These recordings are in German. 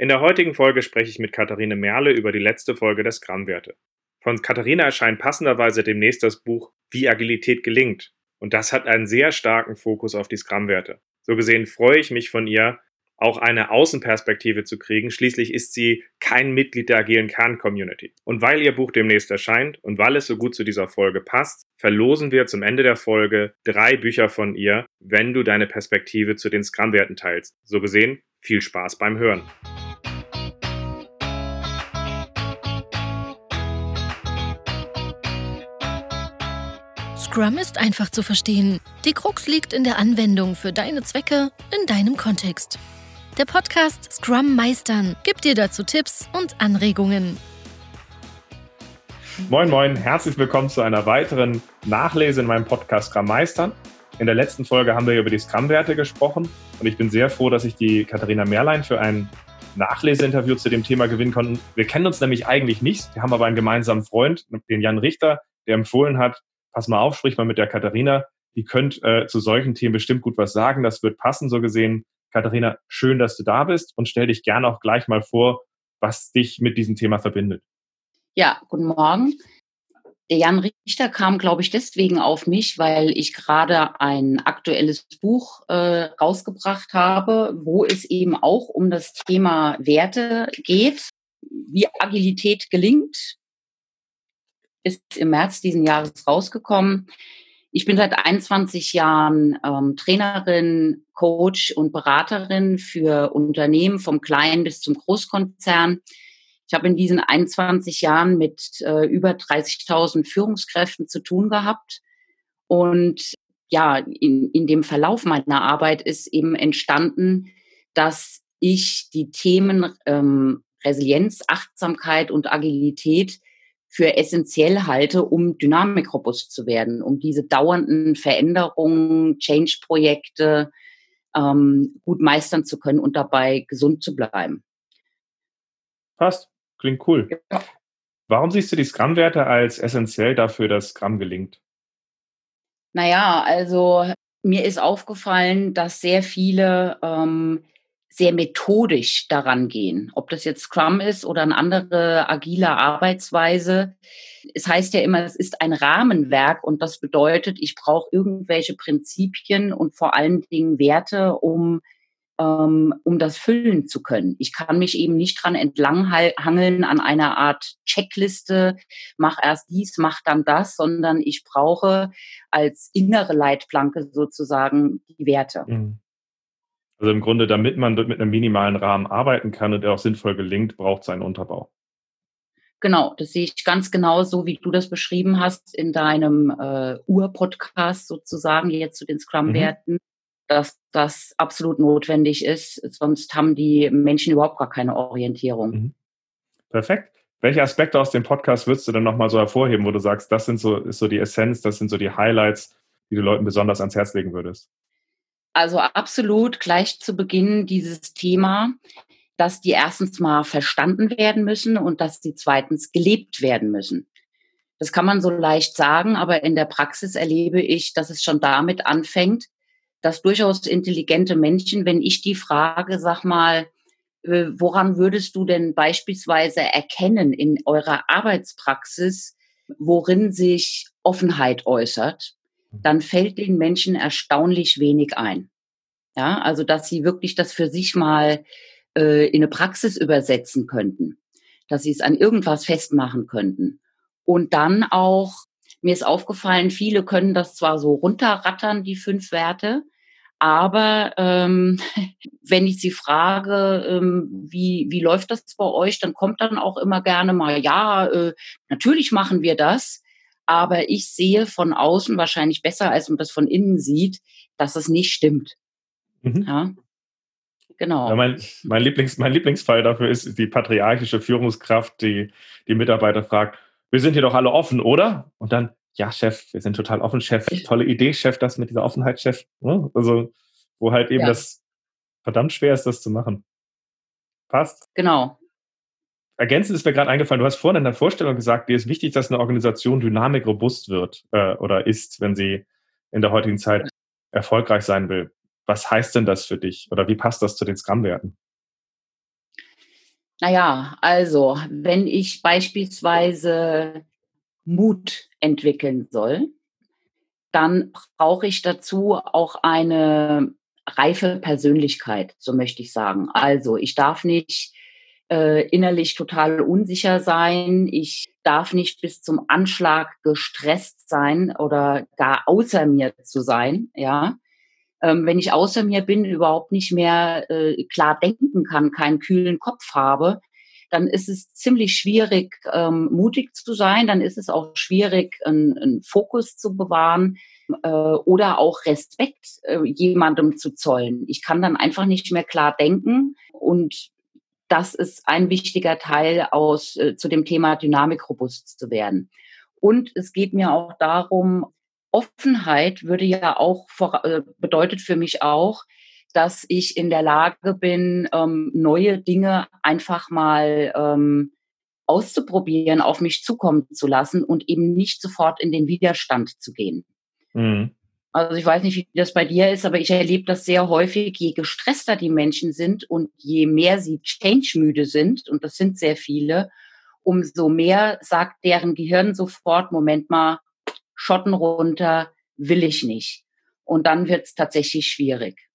In der heutigen Folge spreche ich mit Katharine Merle über die letzte Folge der Scrum-Werte. Von Katharina erscheint passenderweise demnächst das Buch Wie Agilität gelingt. Und das hat einen sehr starken Fokus auf die Scrum-Werte. So gesehen freue ich mich von ihr, auch eine Außenperspektive zu kriegen. Schließlich ist sie kein Mitglied der agilen Kern-Community. Und weil ihr Buch demnächst erscheint und weil es so gut zu dieser Folge passt, verlosen wir zum Ende der Folge drei Bücher von ihr, wenn du deine Perspektive zu den Scrum-Werten teilst. So gesehen, viel Spaß beim Hören. Scrum ist einfach zu verstehen. Die Krux liegt in der Anwendung für deine Zwecke in deinem Kontext. Der Podcast Scrum Meistern gibt dir dazu Tipps und Anregungen. Moin, moin, herzlich willkommen zu einer weiteren Nachlese in meinem Podcast Scrum Meistern. In der letzten Folge haben wir über die Scrum-Werte gesprochen und ich bin sehr froh, dass ich die Katharina Mehrlein für ein Nachleseinterview zu dem Thema gewinnen konnte. Wir kennen uns nämlich eigentlich nicht. Wir haben aber einen gemeinsamen Freund, den Jan Richter, der empfohlen hat, pass mal auf, sprich mal mit der Katharina. Die könnt äh, zu solchen Themen bestimmt gut was sagen. Das wird passen, so gesehen. Katharina, schön, dass du da bist und stell dich gerne auch gleich mal vor, was dich mit diesem Thema verbindet. Ja, guten Morgen. Der Jan Richter kam, glaube ich, deswegen auf mich, weil ich gerade ein aktuelles Buch äh, rausgebracht habe, wo es eben auch um das Thema Werte geht, wie Agilität gelingt. Ist im März diesen Jahres rausgekommen. Ich bin seit 21 Jahren ähm, Trainerin, Coach und Beraterin für Unternehmen vom Kleinen bis zum Großkonzern. Ich habe in diesen 21 Jahren mit äh, über 30.000 Führungskräften zu tun gehabt. Und ja, in, in dem Verlauf meiner Arbeit ist eben entstanden, dass ich die Themen ähm, Resilienz, Achtsamkeit und Agilität für essentiell halte, um dynamikrobust zu werden, um diese dauernden Veränderungen, Change-Projekte ähm, gut meistern zu können und dabei gesund zu bleiben. Passt, klingt cool. Ja. Warum siehst du die Scrum-Werte als essentiell dafür, dass Scrum gelingt? Naja, also mir ist aufgefallen, dass sehr viele ähm, sehr methodisch daran gehen. Ob das jetzt Scrum ist oder eine andere agile Arbeitsweise. Es heißt ja immer, es ist ein Rahmenwerk und das bedeutet, ich brauche irgendwelche Prinzipien und vor allen Dingen Werte, um ähm, um das füllen zu können. Ich kann mich eben nicht dran entlanghangeln an einer Art Checkliste, mach erst dies, mach dann das, sondern ich brauche als innere Leitplanke sozusagen die Werte. Mhm. Also im Grunde, damit man mit einem minimalen Rahmen arbeiten kann und der auch sinnvoll gelingt, braucht es einen Unterbau. Genau, das sehe ich ganz genau so, wie du das beschrieben hast in deinem äh, Ur-Podcast sozusagen, jetzt zu den Scrum-Werten, mhm. dass das absolut notwendig ist. Sonst haben die Menschen überhaupt gar keine Orientierung. Mhm. Perfekt. Welche Aspekte aus dem Podcast würdest du denn nochmal so hervorheben, wo du sagst, das sind so, ist so die Essenz, das sind so die Highlights, die du Leuten besonders ans Herz legen würdest? Also absolut gleich zu Beginn dieses Thema, dass die erstens mal verstanden werden müssen und dass die zweitens gelebt werden müssen. Das kann man so leicht sagen, aber in der Praxis erlebe ich, dass es schon damit anfängt, dass durchaus intelligente Menschen, wenn ich die frage, sag mal, äh, woran würdest du denn beispielsweise erkennen in eurer Arbeitspraxis, worin sich Offenheit äußert, dann fällt den Menschen erstaunlich wenig ein. Ja, also dass sie wirklich das für sich mal äh, in eine Praxis übersetzen könnten, dass sie es an irgendwas festmachen könnten. Und dann auch, mir ist aufgefallen, viele können das zwar so runterrattern, die fünf Werte, aber ähm, wenn ich sie frage, ähm, wie, wie läuft das bei euch, dann kommt dann auch immer gerne mal, ja, äh, natürlich machen wir das. Aber ich sehe von außen wahrscheinlich besser, als man das von innen sieht, dass es nicht stimmt. Mhm. Ja. Genau. Ja, mein, mein, Lieblings, mein Lieblingsfall dafür ist die patriarchische Führungskraft, die die Mitarbeiter fragt, wir sind hier doch alle offen, oder? Und dann, ja, Chef, wir sind total offen, Chef. Tolle Idee, Chef, das mit dieser Offenheit, Chef. Ne? Also, wo halt eben ja. das verdammt schwer ist, das zu machen. Passt? Genau ergänzend ist mir gerade eingefallen, du hast vorhin in der Vorstellung gesagt, dir ist wichtig, dass eine Organisation dynamik robust wird äh, oder ist, wenn sie in der heutigen Zeit erfolgreich sein will. Was heißt denn das für dich oder wie passt das zu den Scrum-Werten? Naja, also wenn ich beispielsweise Mut entwickeln soll, dann brauche ich dazu auch eine reife Persönlichkeit, so möchte ich sagen. Also ich darf nicht äh, innerlich total unsicher sein. Ich darf nicht bis zum Anschlag gestresst sein oder gar außer mir zu sein. Ja, ähm, wenn ich außer mir bin, überhaupt nicht mehr äh, klar denken kann, keinen kühlen Kopf habe, dann ist es ziemlich schwierig, ähm, mutig zu sein. Dann ist es auch schwierig, einen Fokus zu bewahren äh, oder auch Respekt äh, jemandem zu zollen. Ich kann dann einfach nicht mehr klar denken und das ist ein wichtiger Teil aus äh, zu dem Thema Dynamik robust zu werden. Und es geht mir auch darum, Offenheit würde ja auch vor, äh, bedeutet für mich auch, dass ich in der Lage bin, ähm, neue Dinge einfach mal ähm, auszuprobieren, auf mich zukommen zu lassen und eben nicht sofort in den Widerstand zu gehen. Mhm. Also ich weiß nicht, wie das bei dir ist, aber ich erlebe das sehr häufig, je gestresster die Menschen sind und je mehr sie change-müde sind, und das sind sehr viele, umso mehr sagt deren Gehirn sofort, Moment mal, Schotten runter, will ich nicht. Und dann wird es tatsächlich schwierig.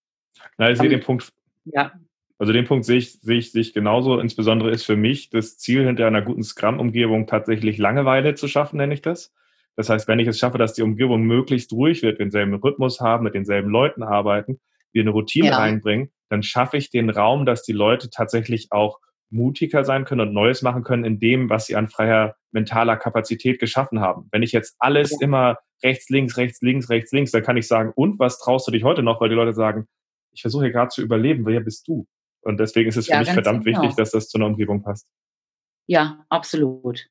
Na, ich sehe den Punkt. Ja. Also den Punkt sehe ich, sehe, ich, sehe ich genauso. Insbesondere ist für mich das Ziel hinter einer guten Scrum-Umgebung tatsächlich Langeweile zu schaffen, nenne ich das. Das heißt, wenn ich es schaffe, dass die Umgebung möglichst ruhig wird, wir denselben Rhythmus haben, mit denselben Leuten arbeiten, wir eine Routine ja. reinbringen, dann schaffe ich den Raum, dass die Leute tatsächlich auch mutiger sein können und Neues machen können in dem, was sie an freier mentaler Kapazität geschaffen haben. Wenn ich jetzt alles ja. immer rechts, links, rechts, links, rechts, links, dann kann ich sagen, und was traust du dich heute noch? Weil die Leute sagen, ich versuche hier gerade zu überleben, wer bist du? Und deswegen ist es für ja, mich verdammt genau. wichtig, dass das zu einer Umgebung passt. Ja, absolut.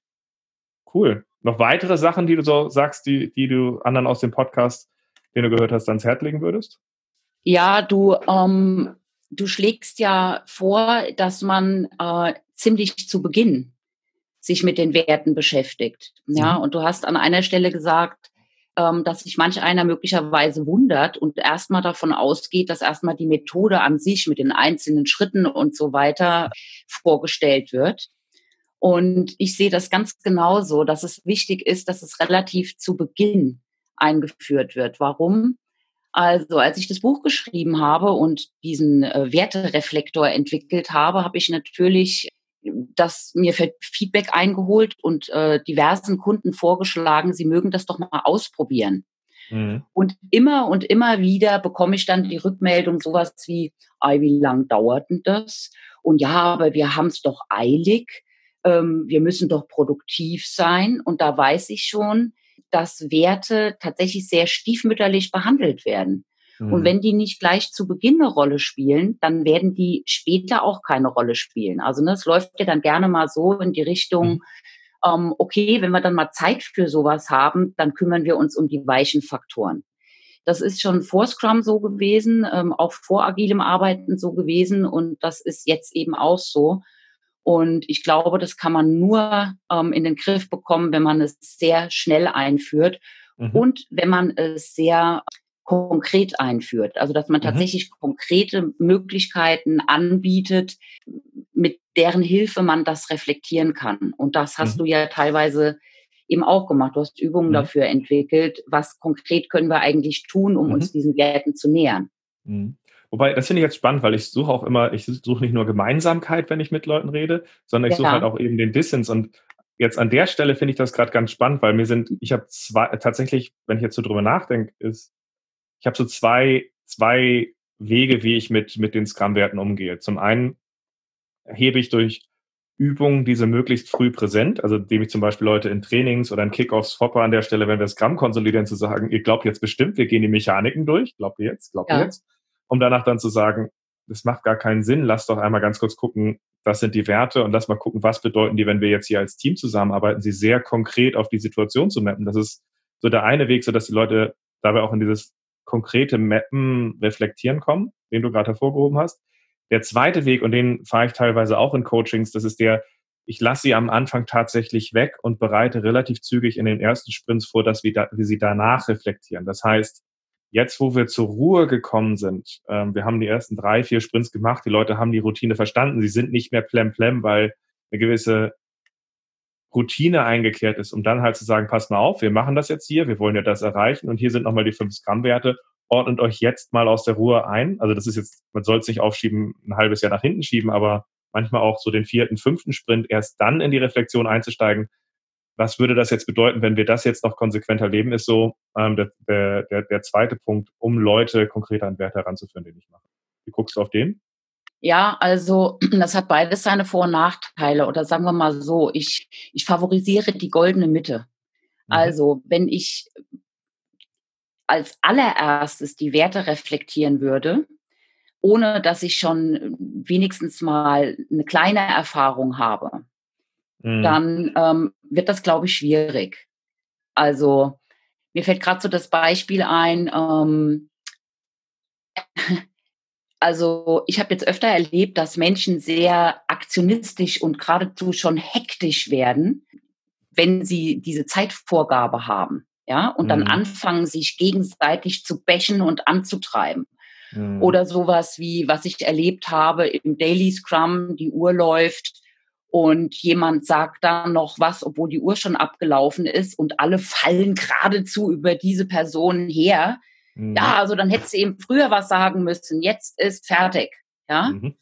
Cool. Noch weitere Sachen, die du so sagst, die, die du anderen aus dem Podcast, den du gehört hast, ans Herz legen würdest? Ja, du, ähm, du schlägst ja vor, dass man äh, ziemlich zu Beginn sich mit den Werten beschäftigt. Ja, mhm. und du hast an einer Stelle gesagt, ähm, dass sich manch einer möglicherweise wundert und erstmal davon ausgeht, dass erstmal die Methode an sich mit den einzelnen Schritten und so weiter vorgestellt wird. Und ich sehe das ganz genauso, dass es wichtig ist, dass es relativ zu Beginn eingeführt wird. Warum? Also, als ich das Buch geschrieben habe und diesen äh, Wertereflektor entwickelt habe, habe ich natürlich das mir Feedback eingeholt und äh, diversen Kunden vorgeschlagen, sie mögen das doch mal ausprobieren. Mhm. Und immer und immer wieder bekomme ich dann die Rückmeldung sowas wie, ah, wie lang dauert denn das? Und ja, aber wir haben es doch eilig ähm, wir müssen doch produktiv sein. Und da weiß ich schon, dass Werte tatsächlich sehr stiefmütterlich behandelt werden. Mhm. Und wenn die nicht gleich zu Beginn eine Rolle spielen, dann werden die später auch keine Rolle spielen. Also ne, es läuft ja dann gerne mal so in die Richtung, mhm. ähm, okay, wenn wir dann mal Zeit für sowas haben, dann kümmern wir uns um die weichen Faktoren. Das ist schon vor Scrum so gewesen, ähm, auch vor agilem Arbeiten so gewesen und das ist jetzt eben auch so. Und ich glaube, das kann man nur ähm, in den Griff bekommen, wenn man es sehr schnell einführt mhm. und wenn man es sehr konkret einführt. Also dass man mhm. tatsächlich konkrete Möglichkeiten anbietet, mit deren Hilfe man das reflektieren kann. Und das hast mhm. du ja teilweise eben auch gemacht. Du hast Übungen mhm. dafür entwickelt. Was konkret können wir eigentlich tun, um uns mhm. diesen Werten zu nähern? Wobei, das finde ich jetzt spannend, weil ich suche auch immer, ich suche nicht nur Gemeinsamkeit, wenn ich mit Leuten rede, sondern ich ja. suche halt auch eben den Dissens. Und jetzt an der Stelle finde ich das gerade ganz spannend, weil mir sind, ich habe zwei, tatsächlich, wenn ich jetzt so drüber nachdenke, ist, ich habe so zwei, zwei Wege, wie ich mit, mit den Scrum-Werten umgehe. Zum einen hebe ich durch Übungen diese möglichst früh präsent, also indem ich zum Beispiel Leute in Trainings oder in Kickoffs foppe an der Stelle, wenn wir Scrum konsolidieren, zu sagen, ihr glaubt jetzt bestimmt, wir gehen die Mechaniken durch, glaubt ihr jetzt, glaubt ja. ihr jetzt um danach dann zu sagen, das macht gar keinen Sinn, lass doch einmal ganz kurz gucken, was sind die Werte und lass mal gucken, was bedeuten die, wenn wir jetzt hier als Team zusammenarbeiten, sie sehr konkret auf die Situation zu mappen. Das ist so der eine Weg, so dass die Leute dabei auch in dieses konkrete Mappen reflektieren kommen, den du gerade hervorgehoben hast. Der zweite Weg, und den fahre ich teilweise auch in Coachings, das ist der, ich lasse sie am Anfang tatsächlich weg und bereite relativ zügig in den ersten Sprints vor, dass wir, da, wir sie danach reflektieren. Das heißt, Jetzt, wo wir zur Ruhe gekommen sind, ähm, wir haben die ersten drei, vier Sprints gemacht, die Leute haben die Routine verstanden, sie sind nicht mehr plem-plem, weil eine gewisse Routine eingekehrt ist, um dann halt zu sagen, pass mal auf, wir machen das jetzt hier, wir wollen ja das erreichen und hier sind nochmal die 5 Gramm Werte, ordnet euch jetzt mal aus der Ruhe ein. Also das ist jetzt, man soll es nicht aufschieben, ein halbes Jahr nach hinten schieben, aber manchmal auch so den vierten, fünften Sprint erst dann in die Reflexion einzusteigen, was würde das jetzt bedeuten, wenn wir das jetzt noch konsequenter leben, ist so ähm, der, der, der zweite Punkt, um Leute konkreter an Werte heranzuführen, den ich mache. Wie guckst du auf den? Ja, also das hat beides seine Vor- und Nachteile. Oder sagen wir mal so, ich, ich favorisiere die goldene Mitte. Mhm. Also wenn ich als allererstes die Werte reflektieren würde, ohne dass ich schon wenigstens mal eine kleine Erfahrung habe, mhm. dann ähm, wird das, glaube ich, schwierig. Also mir fällt gerade so das Beispiel ein, ähm, also ich habe jetzt öfter erlebt, dass Menschen sehr aktionistisch und geradezu schon hektisch werden, wenn sie diese Zeitvorgabe haben. Ja, und dann mhm. anfangen, sich gegenseitig zu bächen und anzutreiben. Mhm. Oder sowas wie, was ich erlebt habe im Daily Scrum, die Uhr läuft und jemand sagt dann noch was, obwohl die Uhr schon abgelaufen ist und alle fallen geradezu über diese Person her. Mhm. Ja, also dann hätte sie eben früher was sagen müssen. Jetzt ist fertig. Ja, mhm.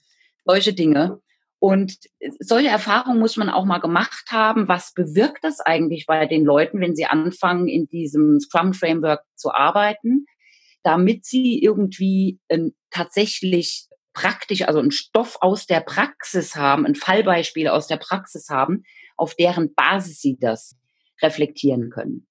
solche Dinge. Und solche Erfahrungen muss man auch mal gemacht haben. Was bewirkt das eigentlich bei den Leuten, wenn sie anfangen, in diesem Scrum Framework zu arbeiten, damit sie irgendwie äh, tatsächlich praktisch, also einen Stoff aus der Praxis haben, ein Fallbeispiel aus der Praxis haben, auf deren Basis sie das reflektieren können.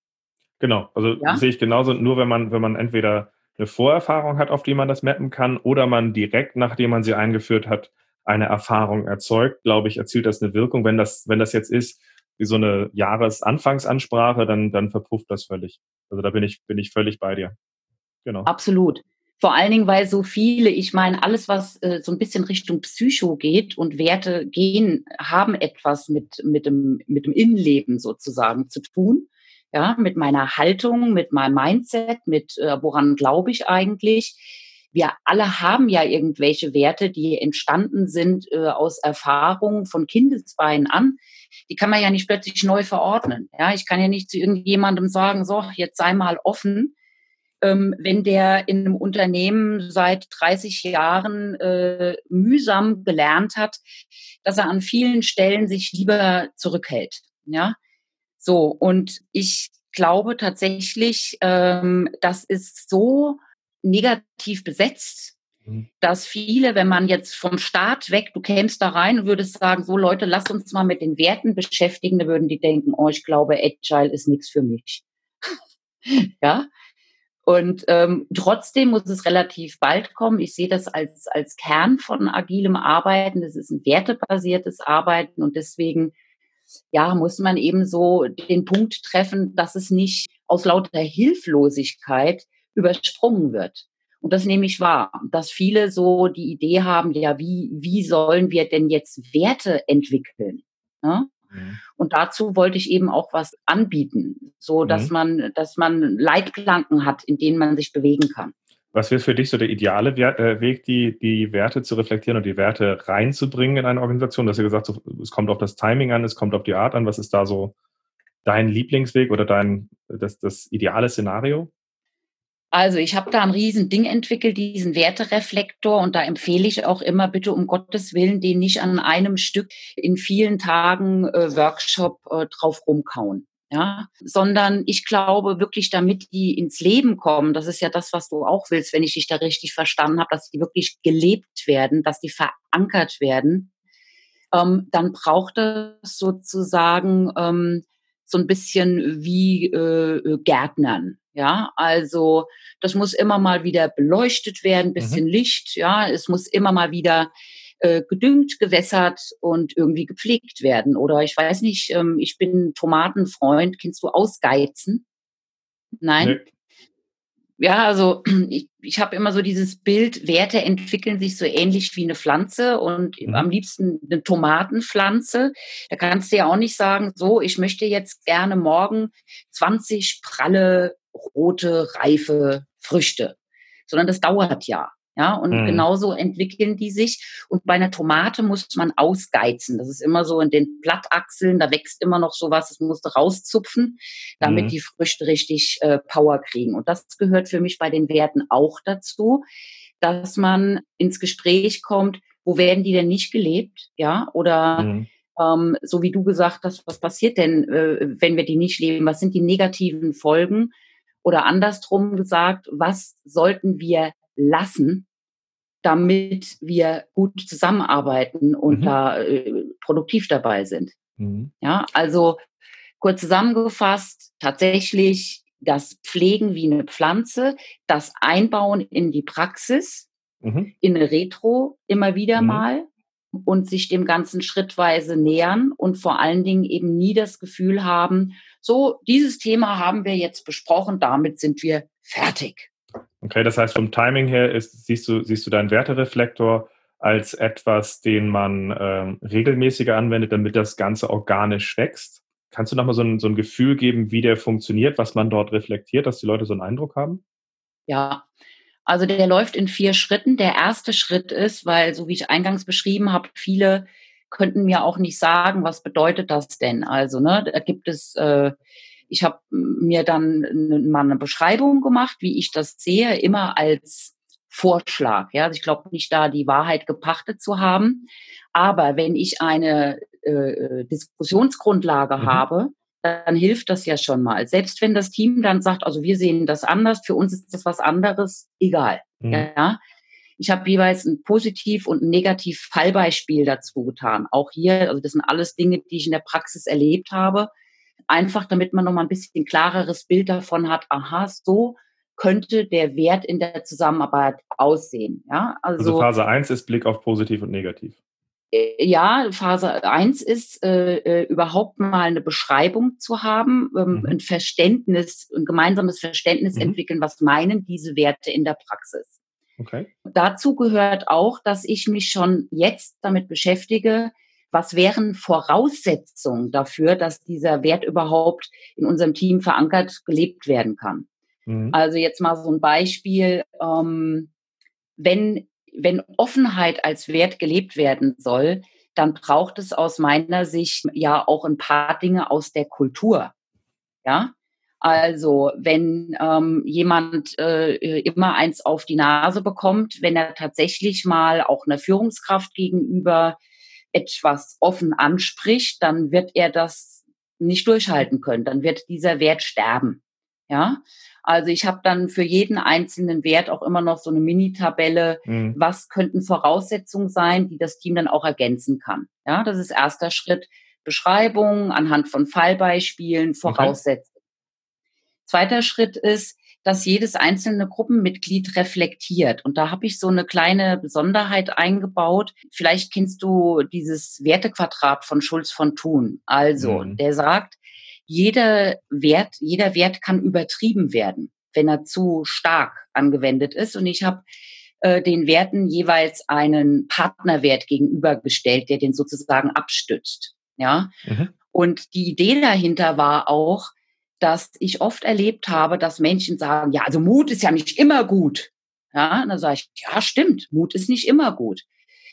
Genau, also ja? sehe ich genauso. Nur wenn man, wenn man entweder eine Vorerfahrung hat, auf die man das mappen kann, oder man direkt, nachdem man sie eingeführt hat, eine Erfahrung erzeugt, glaube ich, erzielt das eine Wirkung. Wenn das, wenn das jetzt ist, wie so eine Jahresanfangsansprache, dann, dann verpufft das völlig. Also da bin ich, bin ich völlig bei dir. Genau. Absolut. Vor allen Dingen, weil so viele, ich meine, alles, was äh, so ein bisschen Richtung Psycho geht und Werte gehen, haben etwas mit, mit, dem, mit dem Innenleben sozusagen zu tun. Ja, mit meiner Haltung, mit meinem Mindset, mit äh, woran glaube ich eigentlich. Wir alle haben ja irgendwelche Werte, die entstanden sind äh, aus Erfahrungen von Kindesbeinen an. Die kann man ja nicht plötzlich neu verordnen. Ja, ich kann ja nicht zu irgendjemandem sagen, so, jetzt sei mal offen wenn der in einem Unternehmen seit 30 Jahren äh, mühsam gelernt hat, dass er an vielen Stellen sich lieber zurückhält. Ja, so und ich glaube tatsächlich, ähm, das ist so negativ besetzt, mhm. dass viele, wenn man jetzt vom Staat weg, du kämst da rein und würdest sagen, so Leute, lasst uns mal mit den Werten beschäftigen, da würden die denken, oh, ich glaube, Agile ist nichts für mich. ja, und ähm, trotzdem muss es relativ bald kommen. Ich sehe das als, als Kern von agilem Arbeiten. Das ist ein wertebasiertes Arbeiten und deswegen ja, muss man eben so den Punkt treffen, dass es nicht aus lauter Hilflosigkeit übersprungen wird. Und das nehme ich wahr, dass viele so die Idee haben, ja, wie, wie sollen wir denn jetzt Werte entwickeln? Ne? Mhm. Und dazu wollte ich eben auch was anbieten, so dass mhm. man, dass man Leitplanken hat, in denen man sich bewegen kann. Was wäre für dich so der ideale äh, Weg, die, die Werte zu reflektieren und die Werte reinzubringen in eine Organisation? Du hast ja gesagt, es kommt auf das Timing an, es kommt auf die Art an. Was ist da so dein Lieblingsweg oder dein das, das ideale Szenario? Also ich habe da ein Riesending entwickelt, diesen Wertereflektor und da empfehle ich auch immer bitte um Gottes Willen, den nicht an einem Stück in vielen Tagen äh, Workshop äh, drauf rumkauen. Ja, sondern ich glaube wirklich, damit die ins Leben kommen, das ist ja das, was du auch willst, wenn ich dich da richtig verstanden habe, dass die wirklich gelebt werden, dass die verankert werden, ähm, dann braucht es sozusagen ähm, so ein bisschen wie äh, Gärtnern. Ja, also das muss immer mal wieder beleuchtet werden, mhm. bisschen mhm. Licht. Ja, es muss immer mal wieder äh, gedüngt, gewässert und irgendwie gepflegt werden. Oder ich weiß nicht, ähm, ich bin Tomatenfreund. Kennst du Ausgeizen? Nein? Nee. Ja, also ich, ich habe immer so dieses Bild, Werte entwickeln sich so ähnlich wie eine Pflanze und mhm. am liebsten eine Tomatenpflanze. Da kannst du ja auch nicht sagen, so, ich möchte jetzt gerne morgen 20 pralle rote, reife Früchte, sondern das dauert ja. Ja, und mhm. genauso entwickeln die sich. Und bei einer Tomate muss man ausgeizen. Das ist immer so in den Blattachseln, da wächst immer noch sowas, das musst du rauszupfen, damit mhm. die Früchte richtig äh, Power kriegen. Und das gehört für mich bei den Werten auch dazu, dass man ins Gespräch kommt, wo werden die denn nicht gelebt? Ja, oder mhm. ähm, so wie du gesagt hast, was passiert denn, äh, wenn wir die nicht leben? Was sind die negativen Folgen? Oder andersrum gesagt, was sollten wir lassen, damit wir gut zusammenarbeiten und mhm. da äh, produktiv dabei sind. Mhm. Ja, also kurz zusammengefasst, tatsächlich das Pflegen wie eine Pflanze, das Einbauen in die Praxis, mhm. in eine Retro immer wieder mhm. mal und sich dem Ganzen schrittweise nähern und vor allen Dingen eben nie das Gefühl haben, so, dieses Thema haben wir jetzt besprochen, damit sind wir fertig. Okay, das heißt, vom Timing her ist, siehst, du, siehst du deinen Wertereflektor als etwas, den man ähm, regelmäßiger anwendet, damit das Ganze organisch wächst. Kannst du nochmal so ein, so ein Gefühl geben, wie der funktioniert, was man dort reflektiert, dass die Leute so einen Eindruck haben? Ja, also der läuft in vier Schritten. Der erste Schritt ist, weil, so wie ich eingangs beschrieben habe, viele könnten mir auch nicht sagen, was bedeutet das denn? Also, ne, da gibt es äh, ich habe mir dann mal eine Beschreibung gemacht, wie ich das sehe, immer als Vorschlag. Ja, also ich glaube nicht da die Wahrheit gepachtet zu haben. Aber wenn ich eine äh, Diskussionsgrundlage mhm. habe, dann hilft das ja schon mal. Selbst wenn das Team dann sagt, also wir sehen das anders, für uns ist das was anderes, egal. Mhm. Ja. Ich habe jeweils ein Positiv- und ein Negativ-Fallbeispiel dazu getan. Auch hier, also das sind alles Dinge, die ich in der Praxis erlebt habe einfach damit man noch mal ein bisschen klareres Bild davon hat, aha, so könnte der Wert in der Zusammenarbeit aussehen. Ja, also, also Phase 1 ist Blick auf positiv und negativ. Äh, ja, Phase 1 ist äh, äh, überhaupt mal eine Beschreibung zu haben, ähm, mhm. ein Verständnis, ein gemeinsames Verständnis mhm. entwickeln, was meinen diese Werte in der Praxis. Okay. Dazu gehört auch, dass ich mich schon jetzt damit beschäftige, was wären Voraussetzungen dafür, dass dieser Wert überhaupt in unserem Team verankert gelebt werden kann? Mhm. Also jetzt mal so ein Beispiel, ähm, wenn, wenn Offenheit als Wert gelebt werden soll, dann braucht es aus meiner Sicht ja auch ein paar Dinge aus der Kultur. Ja, also wenn ähm, jemand äh, immer eins auf die Nase bekommt, wenn er tatsächlich mal auch einer Führungskraft gegenüber etwas offen anspricht, dann wird er das nicht durchhalten können. Dann wird dieser Wert sterben. Ja, also ich habe dann für jeden einzelnen Wert auch immer noch so eine Mini-Tabelle, mhm. was könnten Voraussetzungen sein, die das Team dann auch ergänzen kann. Ja, das ist erster Schritt. Beschreibung anhand von Fallbeispielen, Voraussetzungen. Okay. Zweiter Schritt ist, dass jedes einzelne Gruppenmitglied reflektiert. Und da habe ich so eine kleine Besonderheit eingebaut. Vielleicht kennst du dieses Wertequadrat von Schulz von Thun. Also, mhm. der sagt, jeder Wert, jeder Wert kann übertrieben werden, wenn er zu stark angewendet ist. Und ich habe äh, den Werten jeweils einen Partnerwert gegenübergestellt, der den sozusagen abstützt. Ja. Mhm. Und die Idee dahinter war auch, dass ich oft erlebt habe, dass Menschen sagen, ja, also Mut ist ja nicht immer gut. Ja, und dann sage ich, ja, stimmt, Mut ist nicht immer gut.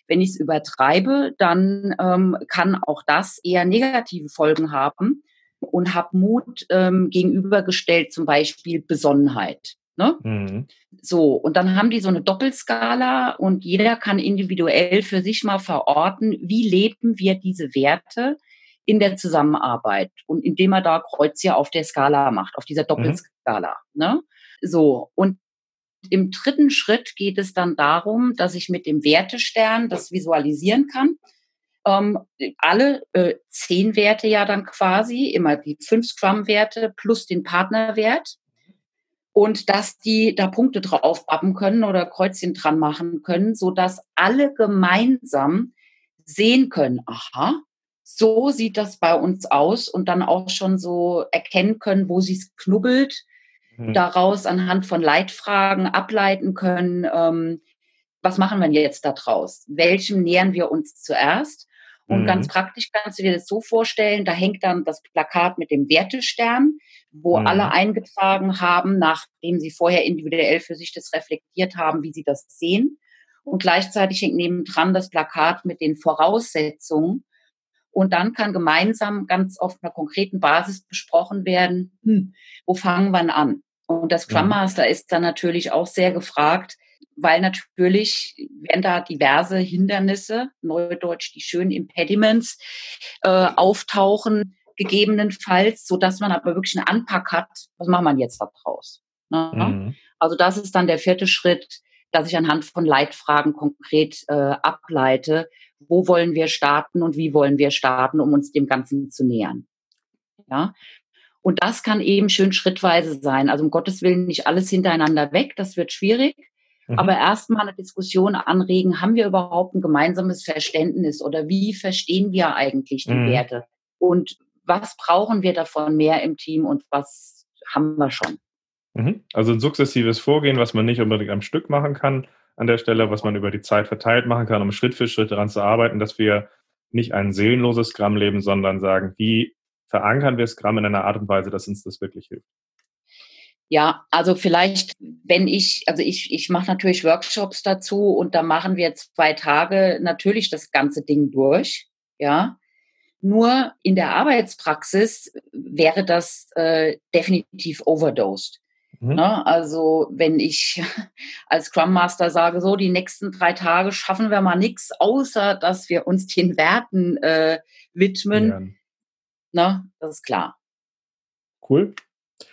Wenn ich es übertreibe, dann ähm, kann auch das eher negative Folgen haben und habe Mut ähm, gegenübergestellt, zum Beispiel Besonnenheit. Ne? Mhm. So, und dann haben die so eine Doppelskala und jeder kann individuell für sich mal verorten, wie leben wir diese Werte in der Zusammenarbeit und indem er da Kreuze auf der Skala macht, auf dieser mhm. Doppelskala. Mhm. Ne? So, und im dritten Schritt geht es dann darum, dass ich mit dem Wertestern das visualisieren kann. Ähm, alle äh, zehn Werte ja dann quasi, immer die fünf Scrum-Werte plus den Partnerwert. Und dass die da Punkte drauf abben können oder Kreuzchen dran machen können, so dass alle gemeinsam sehen können, aha, so sieht das bei uns aus und dann auch schon so erkennen können, wo sie es knubbelt, mhm. daraus anhand von Leitfragen ableiten können, ähm, was machen wir jetzt da draus? Welchem nähern wir uns zuerst? Und mhm. ganz praktisch kannst du dir das so vorstellen, da hängt dann das Plakat mit dem Wertestern, wo mhm. alle eingetragen haben, nachdem sie vorher individuell für sich das reflektiert haben, wie sie das sehen. Und gleichzeitig hängt nebendran das Plakat mit den Voraussetzungen. Und dann kann gemeinsam ganz auf einer konkreten Basis besprochen werden, hm, wo fangen wir an? Und das Scrum mhm. Master ist dann natürlich auch sehr gefragt, weil natürlich werden da diverse Hindernisse, neudeutsch die schönen Impediments, äh, auftauchen, gegebenenfalls, so dass man aber wirklich einen Anpack hat, was macht man jetzt da draus? Ne? Mhm. Also das ist dann der vierte Schritt, dass ich anhand von Leitfragen konkret äh, ableite, wo wollen wir starten und wie wollen wir starten, um uns dem Ganzen zu nähern. Ja, und das kann eben schön schrittweise sein. Also um Gottes Willen nicht alles hintereinander weg, das wird schwierig. Mhm. Aber erstmal eine Diskussion anregen, haben wir überhaupt ein gemeinsames Verständnis oder wie verstehen wir eigentlich die mhm. Werte? Und was brauchen wir davon mehr im Team und was haben wir schon? Mhm. Also ein sukzessives Vorgehen, was man nicht unbedingt am Stück machen kann an der Stelle, was man über die Zeit verteilt machen kann, um Schritt für Schritt daran zu arbeiten, dass wir nicht ein seelenloses Gramm leben, sondern sagen, wie verankern wir Scrum in einer Art und Weise, dass uns das wirklich hilft. Ja, also vielleicht, wenn ich, also ich, ich mache natürlich Workshops dazu und da machen wir zwei Tage natürlich das ganze Ding durch, ja. Nur in der Arbeitspraxis wäre das äh, definitiv overdosed. Mhm. Ne? Also wenn ich als Scrum Master sage, so die nächsten drei Tage schaffen wir mal nichts, außer dass wir uns den Werten äh, widmen, ja. ne? das ist klar. Cool.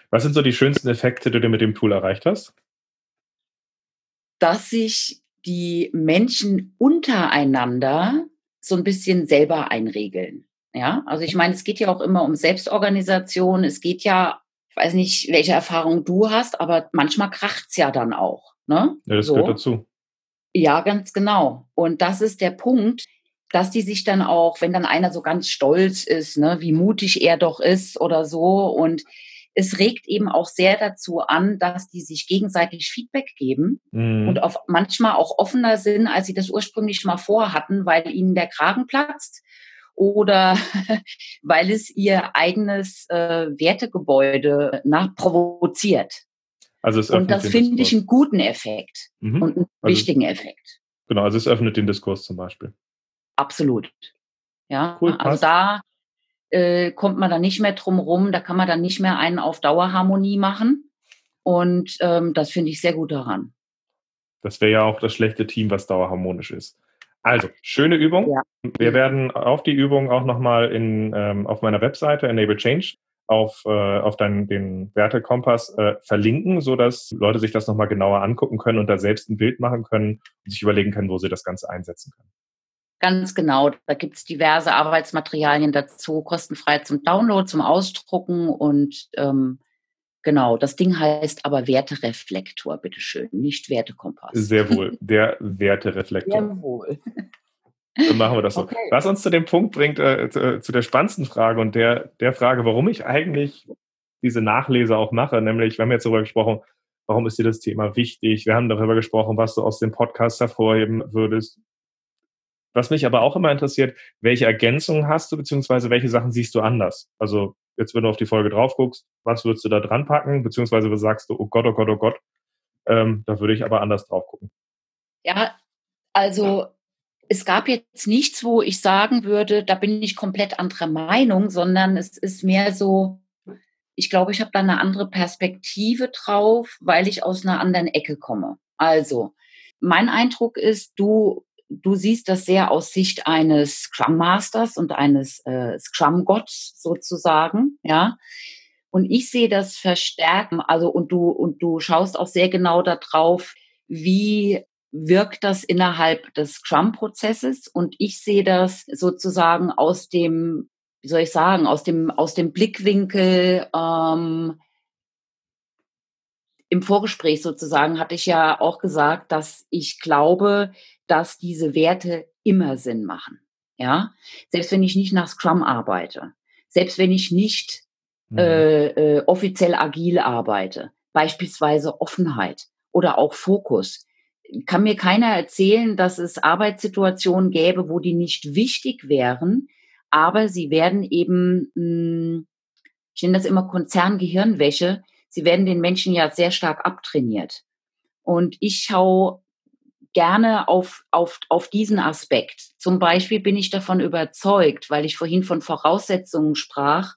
Was sind so die schönsten Effekte, die du mit dem Tool erreicht hast? Dass sich die Menschen untereinander so ein bisschen selber einregeln. Ja, also ich meine, es geht ja auch immer um Selbstorganisation. Es geht ja, ich weiß nicht, welche Erfahrung du hast, aber manchmal kracht es ja dann auch. Ne? Ja, das so. gehört dazu. Ja, ganz genau. Und das ist der Punkt, dass die sich dann auch, wenn dann einer so ganz stolz ist, ne, wie mutig er doch ist oder so und es regt eben auch sehr dazu an, dass die sich gegenseitig Feedback geben mhm. und auf manchmal auch offener sind, als sie das ursprünglich mal vorhatten, weil ihnen der Kragen platzt oder weil es ihr eigenes äh, Wertegebäude nachprovoziert. Also es und das finde ich einen guten Effekt mhm. und einen also wichtigen Effekt. Genau, also es öffnet den Diskurs zum Beispiel. Absolut. Ja, cool, also da äh, kommt man dann nicht mehr drum rum, da kann man dann nicht mehr einen auf Dauerharmonie machen. Und ähm, das finde ich sehr gut daran. Das wäre ja auch das schlechte Team, was dauerharmonisch ist. Also, schöne Übung. Ja. Wir werden auf die Übung auch nochmal ähm, auf meiner Webseite Enable Change auf, äh, auf deinen, den Wertekompass äh, verlinken, sodass Leute sich das nochmal genauer angucken können und da selbst ein Bild machen können und sich überlegen können, wo sie das Ganze einsetzen können. Ganz genau. Da gibt es diverse Arbeitsmaterialien dazu, kostenfrei zum Download, zum Ausdrucken und ähm, genau, das Ding heißt aber Wertereflektor, bitteschön, nicht Wertekompass. Sehr wohl, der Wertereflektor. Sehr wohl. Dann machen wir das so. Okay. Was uns zu dem Punkt bringt, äh, zu, äh, zu, der spannendsten Frage und der, der Frage, warum ich eigentlich diese Nachlese auch mache, nämlich, wir haben jetzt darüber gesprochen, warum ist dir das Thema wichtig? Wir haben darüber gesprochen, was du aus dem Podcast hervorheben würdest. Was mich aber auch immer interessiert, welche Ergänzungen hast du, beziehungsweise welche Sachen siehst du anders? Also jetzt, wenn du auf die Folge drauf guckst, was würdest du da dran packen, beziehungsweise was sagst du, oh Gott, oh Gott, oh Gott, ähm, da würde ich aber anders drauf gucken. Ja, also es gab jetzt nichts, wo ich sagen würde, da bin ich komplett anderer Meinung, sondern es ist mehr so, ich glaube, ich habe da eine andere Perspektive drauf, weil ich aus einer anderen Ecke komme. Also, mein Eindruck ist, du du siehst das sehr aus Sicht eines Scrum Masters und eines äh, Scrum Gods sozusagen, ja. Und ich sehe das verstärken, also und du und du schaust auch sehr genau darauf, wie wirkt das innerhalb des Scrum-Prozesses und ich sehe das sozusagen aus dem, wie soll ich sagen, aus dem aus dem Blickwinkel ähm, im Vorgespräch sozusagen hatte ich ja auch gesagt, dass ich glaube, dass diese Werte immer Sinn machen. Ja, selbst wenn ich nicht nach Scrum arbeite, selbst wenn ich nicht mhm. äh, äh, offiziell agil arbeite, beispielsweise Offenheit oder auch Fokus, kann mir keiner erzählen, dass es Arbeitssituationen gäbe, wo die nicht wichtig wären, aber sie werden eben, hm, ich nenne das immer Konzerngehirnwäsche, sie werden den Menschen ja sehr stark abtrainiert. Und ich schaue gerne auf, auf, auf diesen Aspekt. Zum Beispiel bin ich davon überzeugt, weil ich vorhin von Voraussetzungen sprach.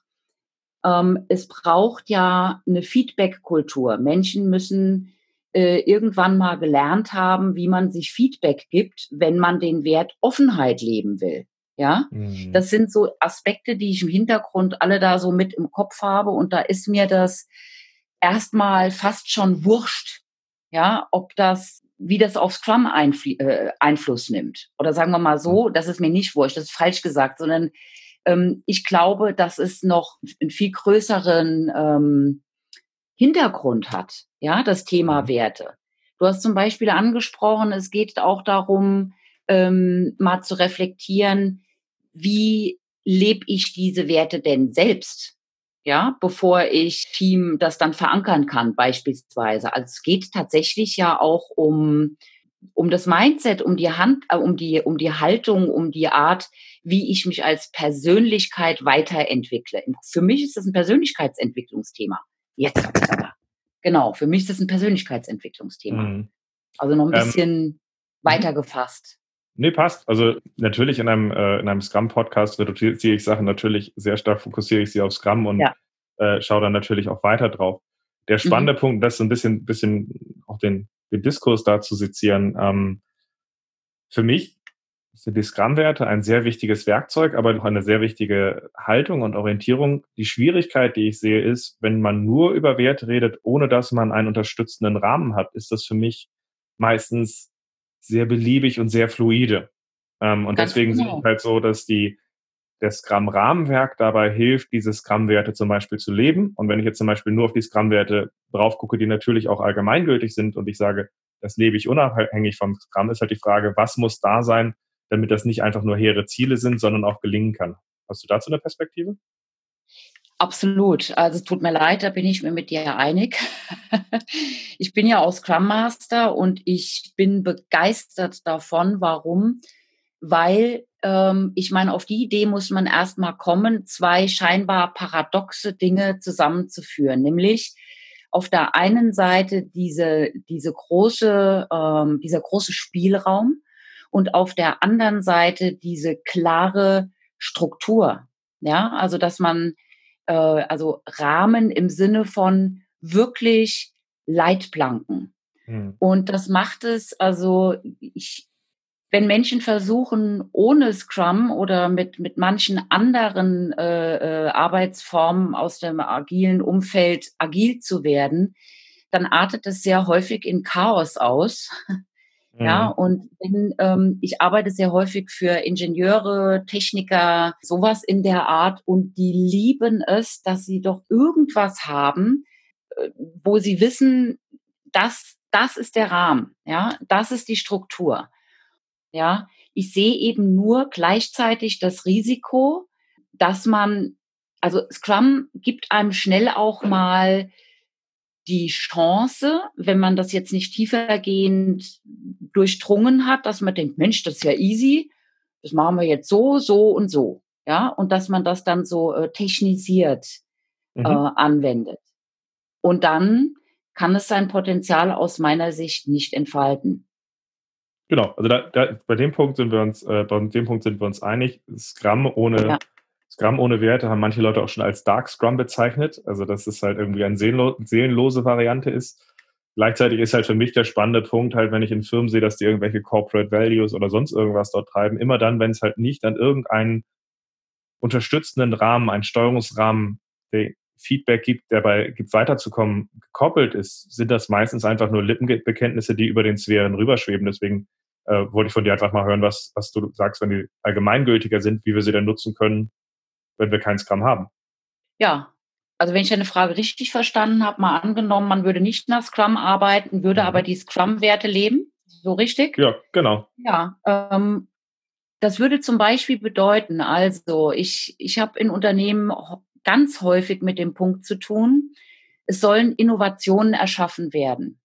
Ähm, es braucht ja eine Feedback-Kultur. Menschen müssen äh, irgendwann mal gelernt haben, wie man sich Feedback gibt, wenn man den Wert Offenheit leben will. Ja, mhm. das sind so Aspekte, die ich im Hintergrund alle da so mit im Kopf habe. Und da ist mir das erstmal fast schon wurscht. Ja, ob das wie das auf Scrum Einfl äh, Einfluss nimmt. Oder sagen wir mal so, mhm. das ist mir nicht wurscht, das ist falsch gesagt, sondern ähm, ich glaube, dass es noch einen viel größeren ähm, Hintergrund hat, ja, das Thema mhm. Werte. Du hast zum Beispiel angesprochen, es geht auch darum, ähm, mal zu reflektieren, wie lebe ich diese Werte denn selbst? Ja, bevor ich Team das dann verankern kann, beispielsweise. Also es geht tatsächlich ja auch um, um das Mindset, um die Hand, äh, um die, um die Haltung, um die Art, wie ich mich als Persönlichkeit weiterentwickle. Für mich ist das ein Persönlichkeitsentwicklungsthema. Jetzt aber. Genau, für mich ist das ein Persönlichkeitsentwicklungsthema. Mhm. Also noch ein ähm, bisschen ähm, weiter gefasst. Nee, passt. Also natürlich in einem, äh, in einem Scrum-Podcast reduziere ich Sachen natürlich sehr stark, fokussiere ich sie auf Scrum und ja. äh, schaue dann natürlich auch weiter drauf. Der spannende mhm. Punkt, das so ein bisschen, bisschen auch den, den Diskurs da zu sezieren. Ähm, für mich sind die Scrum-Werte ein sehr wichtiges Werkzeug, aber auch eine sehr wichtige Haltung und Orientierung. Die Schwierigkeit, die ich sehe, ist, wenn man nur über Werte redet, ohne dass man einen unterstützenden Rahmen hat, ist das für mich meistens sehr beliebig und sehr fluide. Ähm, und Ganz deswegen genau. ist es halt so, dass die, das Scrum-Rahmenwerk dabei hilft, diese Scrum-Werte zum Beispiel zu leben. Und wenn ich jetzt zum Beispiel nur auf die Scrum-Werte drauf gucke, die natürlich auch allgemeingültig sind und ich sage, das lebe ich unabhängig vom Scrum, ist halt die Frage, was muss da sein, damit das nicht einfach nur hehre Ziele sind, sondern auch gelingen kann. Hast du dazu eine Perspektive? Absolut. Also es tut mir leid, da bin ich mir mit dir einig. ich bin ja auch Scrum Master und ich bin begeistert davon. Warum? Weil ähm, ich meine, auf die Idee muss man erstmal kommen, zwei scheinbar paradoxe Dinge zusammenzuführen, nämlich auf der einen Seite diese, diese große, ähm, dieser große Spielraum und auf der anderen Seite diese klare Struktur. Ja, also dass man äh, also Rahmen im Sinne von wirklich Leitplanken. Mhm. Und das macht es, also ich, wenn Menschen versuchen, ohne Scrum oder mit, mit manchen anderen äh, äh, Arbeitsformen aus dem agilen Umfeld agil zu werden, dann artet es sehr häufig in Chaos aus. Ja, mhm. und wenn, ähm, ich arbeite sehr häufig für Ingenieure, Techniker, sowas in der Art und die lieben es, dass sie doch irgendwas haben, äh, wo sie wissen, dass das ist der Rahmen, ja, das ist die Struktur. Ja, ich sehe eben nur gleichzeitig das Risiko, dass man, also Scrum gibt einem schnell auch mal die Chance, wenn man das jetzt nicht tiefergehend durchdrungen hat, dass man denkt, Mensch, das ist ja easy, das machen wir jetzt so, so und so. Ja, und dass man das dann so äh, technisiert mhm. äh, anwendet. Und dann kann es sein Potenzial aus meiner Sicht nicht entfalten. Genau, also da, da, bei dem Punkt sind wir uns, äh, bei dem Punkt sind wir uns einig. Scrum ohne ja. Scrum ohne Werte haben manche Leute auch schon als Dark Scrum bezeichnet. Also, dass es halt irgendwie eine seelenlo seelenlose Variante ist. Gleichzeitig ist halt für mich der spannende Punkt halt, wenn ich in Firmen sehe, dass die irgendwelche Corporate Values oder sonst irgendwas dort treiben, immer dann, wenn es halt nicht an irgendeinen unterstützenden Rahmen, einen Steuerungsrahmen, der Feedback gibt, der bei gibt weiterzukommen, gekoppelt ist, sind das meistens einfach nur Lippenbekenntnisse, die über den Sphären rüberschweben. Deswegen äh, wollte ich von dir einfach mal hören, was, was du sagst, wenn die allgemeingültiger sind, wie wir sie denn nutzen können, wenn wir kein Scrum haben. Ja, also wenn ich deine Frage richtig verstanden habe, mal angenommen, man würde nicht nach Scrum arbeiten, würde mhm. aber die Scrum-Werte leben, so richtig? Ja, genau. Ja, ähm, das würde zum Beispiel bedeuten, also ich, ich habe in Unternehmen ganz häufig mit dem Punkt zu tun, es sollen Innovationen erschaffen werden.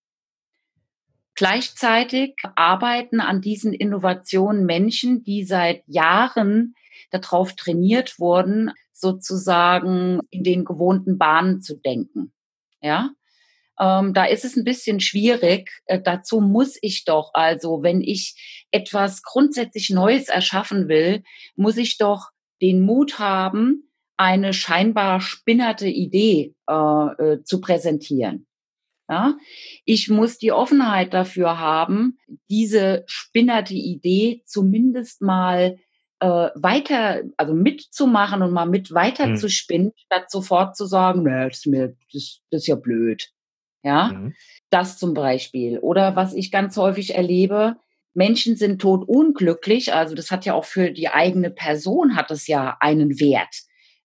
Gleichzeitig arbeiten an diesen Innovationen Menschen, die seit Jahren darauf trainiert wurden, sozusagen in den gewohnten Bahnen zu denken. Ja, ähm, da ist es ein bisschen schwierig. Äh, dazu muss ich doch, also wenn ich etwas grundsätzlich Neues erschaffen will, muss ich doch den Mut haben, eine scheinbar spinnerte Idee äh, äh, zu präsentieren. Ja? Ich muss die Offenheit dafür haben, diese spinnerte Idee zumindest mal äh, weiter, also mitzumachen und mal mit weiter mhm. zu spinnen, statt sofort zu sagen, nee, das ist mir, das, das ist ja blöd. Ja, mhm. das zum Beispiel. Oder was ich ganz häufig erlebe, Menschen sind tot unglücklich. Also das hat ja auch für die eigene Person hat es ja einen Wert,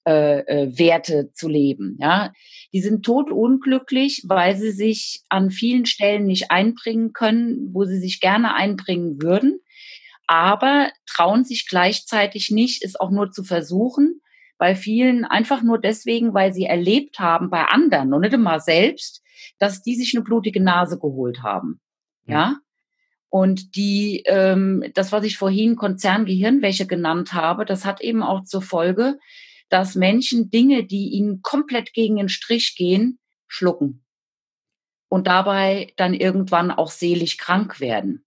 äh, äh, Werte zu leben. Ja, die sind tot unglücklich, weil sie sich an vielen Stellen nicht einbringen können, wo sie sich gerne einbringen würden, aber trauen sich gleichzeitig nicht, es auch nur zu versuchen. Bei vielen einfach nur deswegen, weil sie erlebt haben bei anderen und nicht immer selbst, dass die sich eine blutige Nase geholt haben. Ja. Und die, ähm, das, was ich vorhin Konzerngehirnwäsche genannt habe, das hat eben auch zur Folge, dass Menschen Dinge, die ihnen komplett gegen den Strich gehen, schlucken. Und dabei dann irgendwann auch seelisch krank werden.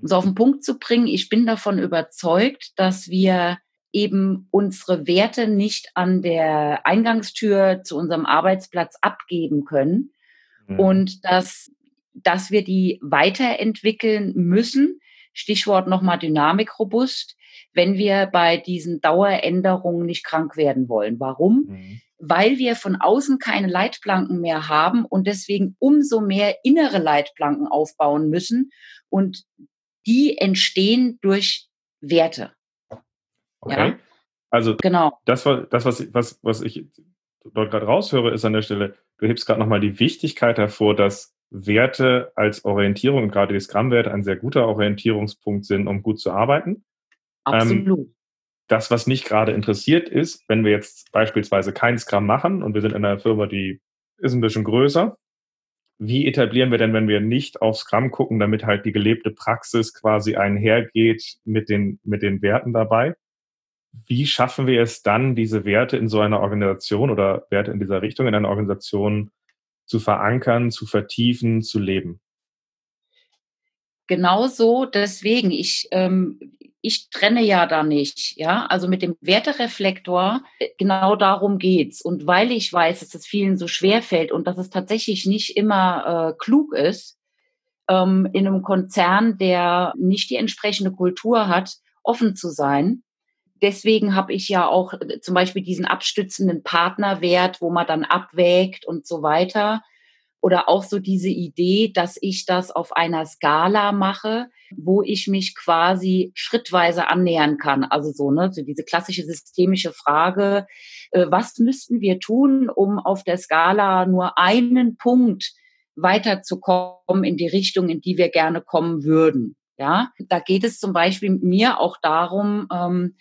Um es auf den Punkt zu bringen, ich bin davon überzeugt, dass wir eben unsere Werte nicht an der Eingangstür zu unserem Arbeitsplatz abgeben können, mhm. und dass, dass wir die weiterentwickeln müssen. Stichwort nochmal dynamikrobust, wenn wir bei diesen Daueränderungen nicht krank werden wollen. Warum? Mhm. Weil wir von außen keine Leitplanken mehr haben und deswegen umso mehr innere Leitplanken aufbauen müssen. Und die entstehen durch Werte. Okay. Ja? Also genau. das, war, das was, was, was ich dort gerade raushöre, ist an der Stelle, du hebst gerade nochmal die Wichtigkeit hervor, dass Werte als Orientierung und gerade die Scrum-Werte ein sehr guter Orientierungspunkt sind, um gut zu arbeiten. Absolut. Ähm, das, was mich gerade interessiert, ist, wenn wir jetzt beispielsweise kein Scrum machen und wir sind in einer Firma, die ist ein bisschen größer, wie etablieren wir denn, wenn wir nicht auf Scrum gucken, damit halt die gelebte Praxis quasi einhergeht mit den, mit den Werten dabei? wie schaffen wir es dann, diese Werte in so einer Organisation oder Werte in dieser Richtung in einer Organisation zu verankern, zu vertiefen, zu leben? Genau so, deswegen, ich, ähm, ich trenne ja da nicht, ja, also mit dem Wertereflektor, genau darum geht's. Und weil ich weiß, dass es vielen so schwer fällt und dass es tatsächlich nicht immer äh, klug ist, ähm, in einem Konzern, der nicht die entsprechende Kultur hat, offen zu sein, deswegen habe ich ja auch äh, zum Beispiel diesen abstützenden Partnerwert, wo man dann abwägt und so weiter. Oder auch so diese Idee, dass ich das auf einer Skala mache, wo ich mich quasi schrittweise annähern kann. Also so, ne, so diese klassische systemische Frage, äh, was müssten wir tun, um auf der Skala nur einen Punkt weiterzukommen in die Richtung, in die wir gerne kommen würden? Ja, da geht es zum Beispiel mir auch darum, ähm,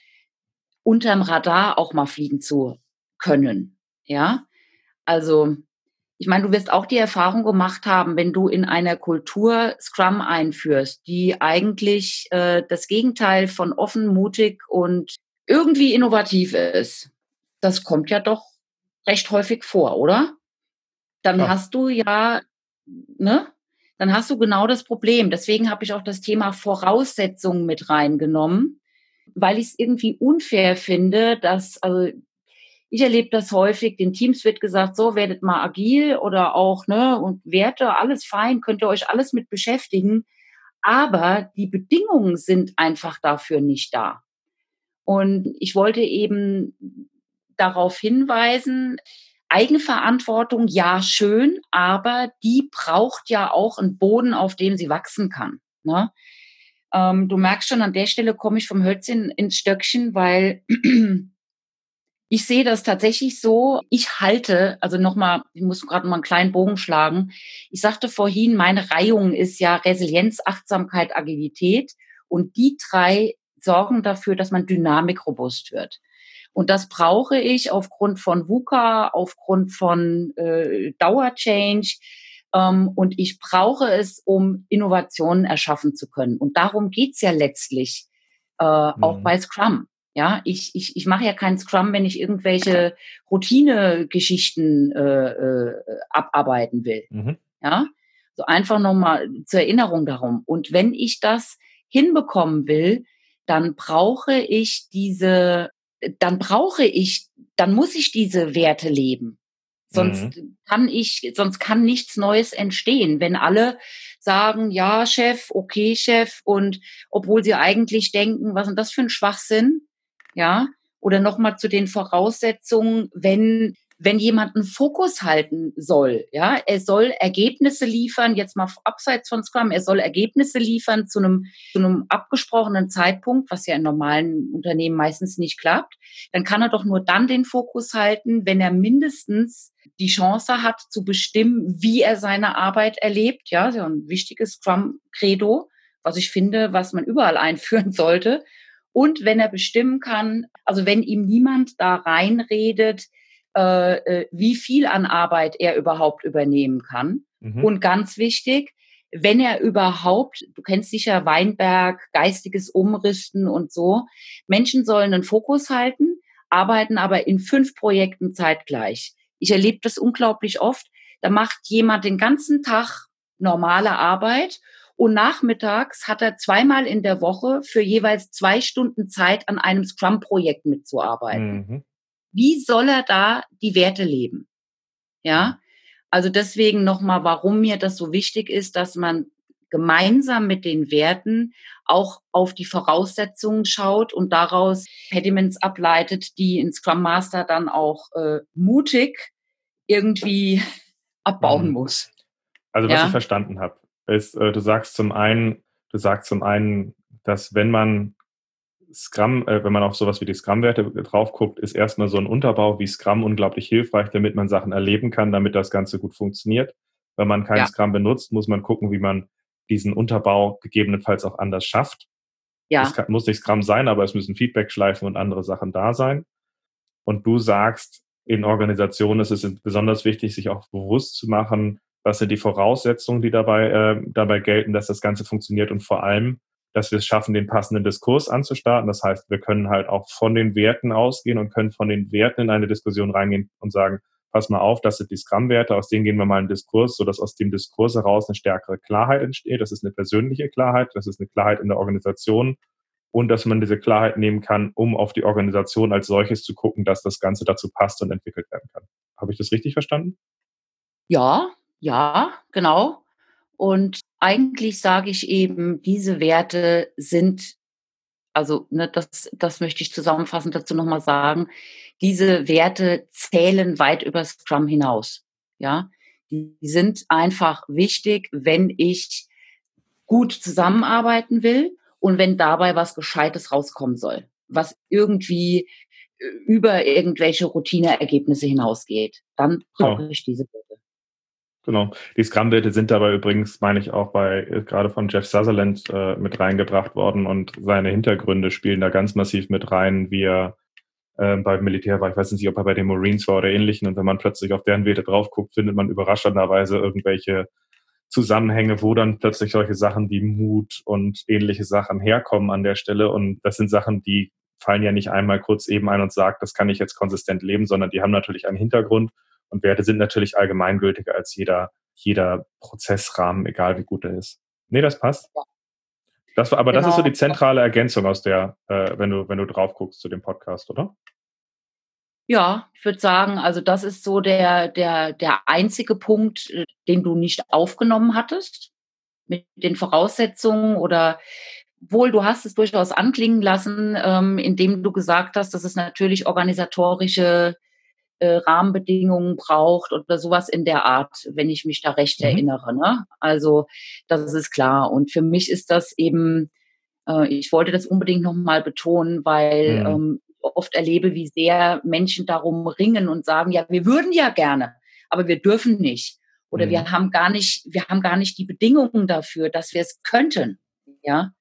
unterm Radar auch mal fliegen zu können. Ja, also ich meine, du wirst auch die Erfahrung gemacht haben, wenn du in einer Kultur Scrum einführst, die eigentlich äh, das Gegenteil von offen, mutig und irgendwie innovativ ist. Das kommt ja doch recht häufig vor, oder? Dann ja. hast du ja, ne? Dann hast du genau das Problem. Deswegen habe ich auch das Thema Voraussetzungen mit reingenommen weil ich es irgendwie unfair finde, dass, also ich erlebe das häufig, den Teams wird gesagt, so werdet mal agil oder auch, ne, und Werte, alles fein, könnt ihr euch alles mit beschäftigen. Aber die Bedingungen sind einfach dafür nicht da. Und ich wollte eben darauf hinweisen, Eigenverantwortung, ja, schön, aber die braucht ja auch einen Boden, auf dem sie wachsen kann. Ne? Ähm, du merkst schon, an der Stelle komme ich vom Hölzchen ins Stöckchen, weil ich sehe das tatsächlich so. Ich halte, also nochmal, ich muss gerade mal einen kleinen Bogen schlagen. Ich sagte vorhin, meine Reihung ist ja Resilienz, Achtsamkeit, Agilität. Und die drei sorgen dafür, dass man dynamikrobust wird. Und das brauche ich aufgrund von VUCA, aufgrund von äh, Dauerchange, Ähm, und ich brauche es, um Innovationen erschaffen zu können. Und darum geht's ja letztlich äh, mhm. auch bei Scrum. Ja, ich, ich, ich mache ja keinen Scrum, wenn ich irgendwelche Routine-Geschichten äh, äh, abarbeiten will. Mhm. Ja, so einfach nochmal zur Erinnerung darum. Und wenn ich das hinbekommen will, dann brauche ich diese, dann brauche ich, dann muss ich diese Werte leben. Sonst mhm. kann ich, sonst kann nichts Neues entstehen. Wenn alle sagen, ja, Chef, okay, Chef, und obwohl sie eigentlich denken, was ist das für ein Schwachsinn? Ja. Oder nochmal zu den Voraussetzungen, wenn wenn jemand einen Fokus halten soll, ja, er soll Ergebnisse liefern, jetzt mal abseits von Scrum, er soll Ergebnisse liefern zu einem, zu einem abgesprochenen Zeitpunkt, was ja in normalen Unternehmen meistens nicht klappt, dann kann er doch nur dann den Fokus halten, wenn er mindestens die Chance hat zu bestimmen, wie er seine Arbeit erlebt, ja, so ein wichtiges Scrum-Credo, was ich finde, was man überall einführen sollte. Und wenn er bestimmen kann, also wenn ihm niemand da reinredet, äh, äh, wie viel an Arbeit er überhaupt übernehmen kann. Mhm. Und ganz wichtig, wenn er überhaupt, du kennst sicher Weinberg, geistiges Umrüsten und so, Menschen sollen einen Fokus halten, arbeiten aber in fünf Projekten zeitgleich. Ich erlebe das unglaublich oft. Da macht jemand den ganzen Tag normale Arbeit und nachmittags hat er zweimal in der Woche für jeweils zwei Stunden Zeit an einem Scrum-Projekt mitzuarbeiten. Mhm wie soll er da die Werte leben? Ja, also deswegen nochmal, warum mir das so wichtig ist, dass man gemeinsam mit den Werten auch auf die Voraussetzungen schaut und daraus Pediments ableitet, die in Scrum Master dann auch äh, mutig irgendwie abbauen mhm. muss. Also was ja? ich verstanden habe, ist, äh, du sagst zum einen, du sagst zum einen, dass wenn man Scrum, äh, wenn man auf sowas wie die Scrum-Werte drauf guckt, ist erstmal so ein Unterbau wie Scrum unglaublich hilfreich, damit man Sachen erleben kann, damit das Ganze gut funktioniert. Wenn man keinen ja. Scrum benutzt, muss man gucken, wie man diesen Unterbau gegebenenfalls auch anders schafft. Ja. Es kann, muss nicht Scrum sein, aber es müssen Feedback-Schleifen und andere Sachen da sein. Und du sagst, in Organisationen ist es besonders wichtig, sich auch bewusst zu machen, was sind die Voraussetzungen, die dabei, äh, dabei gelten, dass das Ganze funktioniert und vor allem, dass wir es schaffen, den passenden Diskurs anzustarten. Das heißt, wir können halt auch von den Werten ausgehen und können von den Werten in eine Diskussion reingehen und sagen, pass mal auf, das sind die Scrum-Werte, aus denen gehen wir mal in den Diskurs, sodass aus dem Diskurs heraus eine stärkere Klarheit entsteht. Das ist eine persönliche Klarheit, das ist eine Klarheit in der Organisation und dass man diese Klarheit nehmen kann, um auf die Organisation als solches zu gucken, dass das Ganze dazu passt und entwickelt werden kann. Habe ich das richtig verstanden? Ja, ja, genau. Und eigentlich sage ich eben, diese Werte sind, also ne, das, das möchte ich zusammenfassend dazu nochmal sagen, diese Werte zählen weit über Scrum hinaus. Ja, die sind einfach wichtig, wenn ich gut zusammenarbeiten will und wenn dabei was Gescheites rauskommen soll, was irgendwie äh, über irgendwelche Routineergebnisse hinausgeht, dann brauche ich diese Werte. Genau. Die Scrum-Werte sind dabei übrigens, meine ich, auch bei äh, gerade von Jeff Sutherland äh, mit reingebracht worden und seine Hintergründe spielen da ganz massiv mit rein, wie er äh, beim Militär war. Ich weiß nicht, ob er bei den Marines war oder ähnlichen. Und wenn man plötzlich auf deren Werte drauf guckt, findet man überraschenderweise irgendwelche Zusammenhänge, wo dann plötzlich solche Sachen wie Mut und ähnliche Sachen herkommen an der Stelle. Und das sind Sachen, die fallen ja nicht einmal kurz eben ein und sagt, das kann ich jetzt konsistent leben, sondern die haben natürlich einen Hintergrund und Werte sind natürlich allgemeingültiger als jeder, jeder Prozessrahmen, egal wie gut er ist. Nee, das passt. Das war, aber genau. das ist so die genau. zentrale Ergänzung aus der, äh, wenn du, wenn du drauf guckst zu dem Podcast, oder? Ja, ich würde sagen, also das ist so der, der, der einzige Punkt, äh, den du nicht aufgenommen hattest mit den Voraussetzungen oder wohl, du hast es durchaus anklingen lassen, ähm, indem du gesagt hast, dass es natürlich organisatorische äh, Rahmenbedingungen braucht oder sowas in der Art, wenn ich mich da recht mhm. erinnere. Ne? Also das ist klar. Und für mich ist das eben, äh, ich wollte das unbedingt nochmal betonen, weil mhm. ähm, oft erlebe, wie sehr Menschen darum ringen und sagen, ja, wir würden ja gerne, aber wir dürfen nicht. Oder mhm. wir haben gar nicht, wir haben gar nicht die Bedingungen dafür, dass wir es könnten. Ja.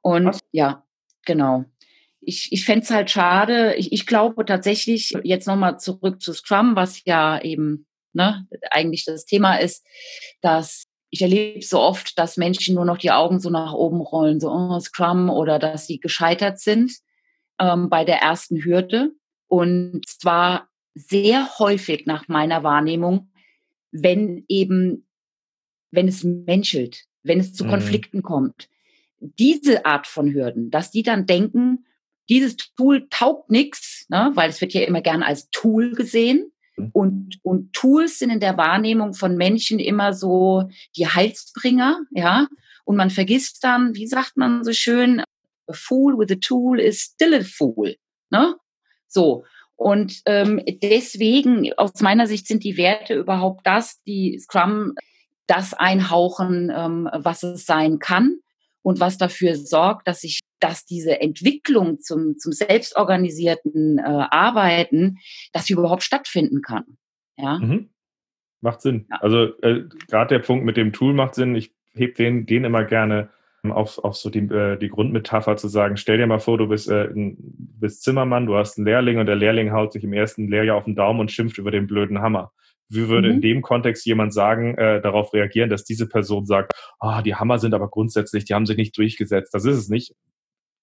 Und Was? ja, genau ich, ich fände es halt schade. Ich, ich glaube tatsächlich, jetzt nochmal zurück zu Scrum, was ja eben ne, eigentlich das Thema ist, dass ich erlebe so oft, dass Menschen nur noch die Augen so nach oben rollen, so oh, Scrum oder dass sie gescheitert sind ähm, bei der ersten Hürde. Und zwar sehr häufig nach meiner Wahrnehmung, wenn eben, wenn es menschelt, wenn es zu mhm. Konflikten kommt. Diese Art von Hürden, dass die dann denken, dieses Tool taugt nichts, ne, weil es wird ja immer gern als Tool gesehen. Mhm. Und, und Tools sind in der Wahrnehmung von Menschen immer so die Heilsbringer, ja. Und man vergisst dann, wie sagt man so schön, a fool with a tool is still a fool, ne? So. Und ähm, deswegen, aus meiner Sicht, sind die Werte überhaupt das, die Scrum das einhauchen, ähm, was es sein kann und was dafür sorgt, dass sich, dass diese Entwicklung zum, zum selbstorganisierten äh, Arbeiten, dass sie überhaupt stattfinden kann. Ja. Mhm. Macht Sinn. Ja. Also äh, gerade der Punkt mit dem Tool macht Sinn. Ich heb den, den immer gerne auf, auf so die, äh, die Grundmetapher zu sagen, stell dir mal vor, du bist, äh, bist Zimmermann, du hast einen Lehrling und der Lehrling haut sich im ersten Lehrjahr auf den Daumen und schimpft über den blöden Hammer. Wie würde mhm. in dem Kontext jemand sagen, äh, darauf reagieren, dass diese Person sagt, ah, oh, die Hammer sind aber grundsätzlich, die haben sich nicht durchgesetzt. Das ist es nicht.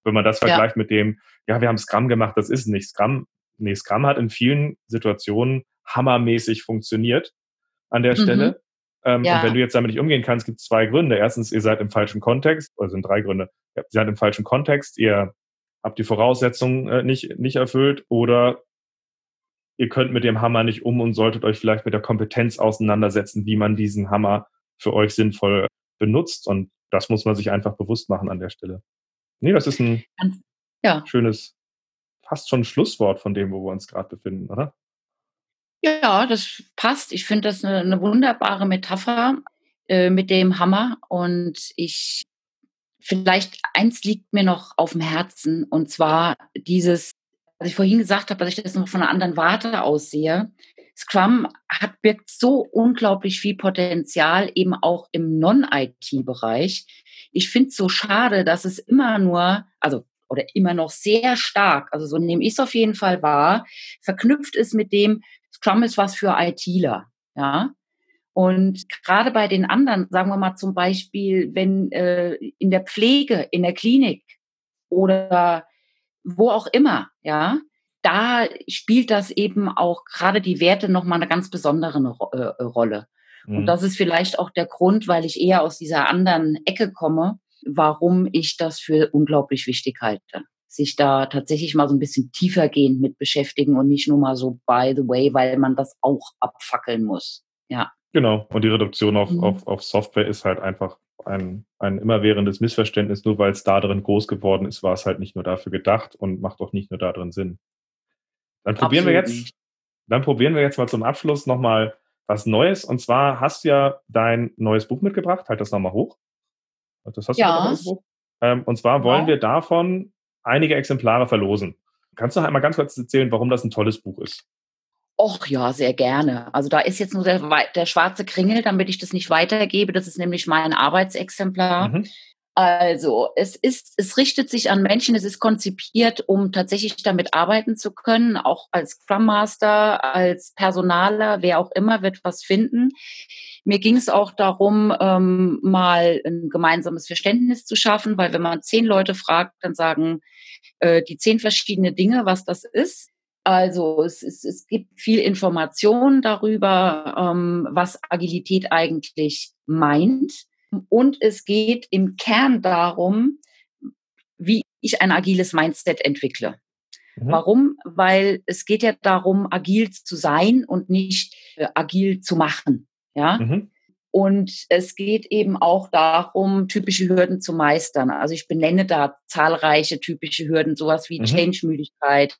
Wenn man das vergleicht ja. mit dem, ja, wir haben Scrum gemacht, das ist nicht. Scrum, nee, Scrum hat in vielen Situationen hammermäßig funktioniert an der mhm. Stelle. Ähm, ja. Und wenn du jetzt damit nicht umgehen kannst, gibt es zwei Gründe. Erstens, ihr seid im falschen Kontext, oder sind drei Gründe. Ihr seid im falschen Kontext, ihr habt die Voraussetzungen äh, nicht, nicht erfüllt oder ihr könnt mit dem Hammer nicht um und solltet euch vielleicht mit der Kompetenz auseinandersetzen, wie man diesen Hammer für euch sinnvoll benutzt. Und das muss man sich einfach bewusst machen an der Stelle. Nee, das ist ein ja. schönes, fast schon Schlusswort von dem, wo wir uns gerade befinden, oder? Ja, das passt. Ich finde das eine, eine, wunderbare Metapher äh, mit dem Hammer. Und ich, vielleicht eins liegt mir noch auf dem Herzen, und zwar dieses, was ich vorhin gesagt habe, dass ich das noch von einer anderen Warte aussehe. Scrum hat, birgt so unglaublich viel Potenzial eben auch im Non-IT-Bereich. Ich finde es so schade, dass es immer nur, also oder immer noch sehr stark, also so nehme ich es auf jeden Fall wahr, verknüpft ist mit dem, Scrum ist was für ITler, ja. Und gerade bei den anderen, sagen wir mal zum Beispiel, wenn äh, in der Pflege, in der Klinik oder wo auch immer, ja, da spielt das eben auch gerade die Werte nochmal eine ganz besondere äh, Rolle. Mhm. Und das ist vielleicht auch der Grund, weil ich eher aus dieser anderen Ecke komme, warum ich das für unglaublich wichtig halte sich da tatsächlich mal so ein bisschen tiefergehend mit beschäftigen und nicht nur mal so by the way, weil man das auch abfackeln muss. Ja. Genau. Und die Reduktion auf, mhm. auf, auf Software ist halt einfach ein, ein immerwährendes Missverständnis. Nur weil es da drin groß geworden ist, war es halt nicht nur dafür gedacht und macht auch nicht nur da drin Sinn. Dann probieren Absolut wir jetzt, dann probieren wir jetzt mal zum Abschluss nochmal was Neues. Und zwar hast du ja dein neues Buch mitgebracht. Halt das nochmal hoch. Das hast ja. du ähm, Und zwar wollen ja. wir davon einige Exemplare verlosen. Kannst du noch einmal ganz kurz erzählen, warum das ein tolles Buch ist? Och ja, sehr gerne. Also da ist jetzt nur der, der schwarze Kringel, damit ich das nicht weitergebe. Das ist nämlich mein Arbeitsexemplar. Mhm. Also, es ist, es richtet sich an Menschen, es ist konzipiert, um tatsächlich damit arbeiten zu können. Auch als Scrum Master, als Personaler, wer auch immer wird was finden. Mir ging es auch darum, ähm, mal ein gemeinsames Verständnis zu schaffen, weil wenn man zehn Leute fragt, dann sagen äh, die zehn verschiedene Dinge, was das ist. Also es, es, es gibt viel Information darüber, ähm, was Agilität eigentlich meint und es geht im Kern darum, wie ich ein agiles Mindset entwickle. Mhm. Warum? Weil es geht ja darum, agil zu sein und nicht äh, agil zu machen. Ja. Mhm. Und es geht eben auch darum, typische Hürden zu meistern. Also ich benenne da zahlreiche typische Hürden, sowas wie mhm. Change-Müdigkeit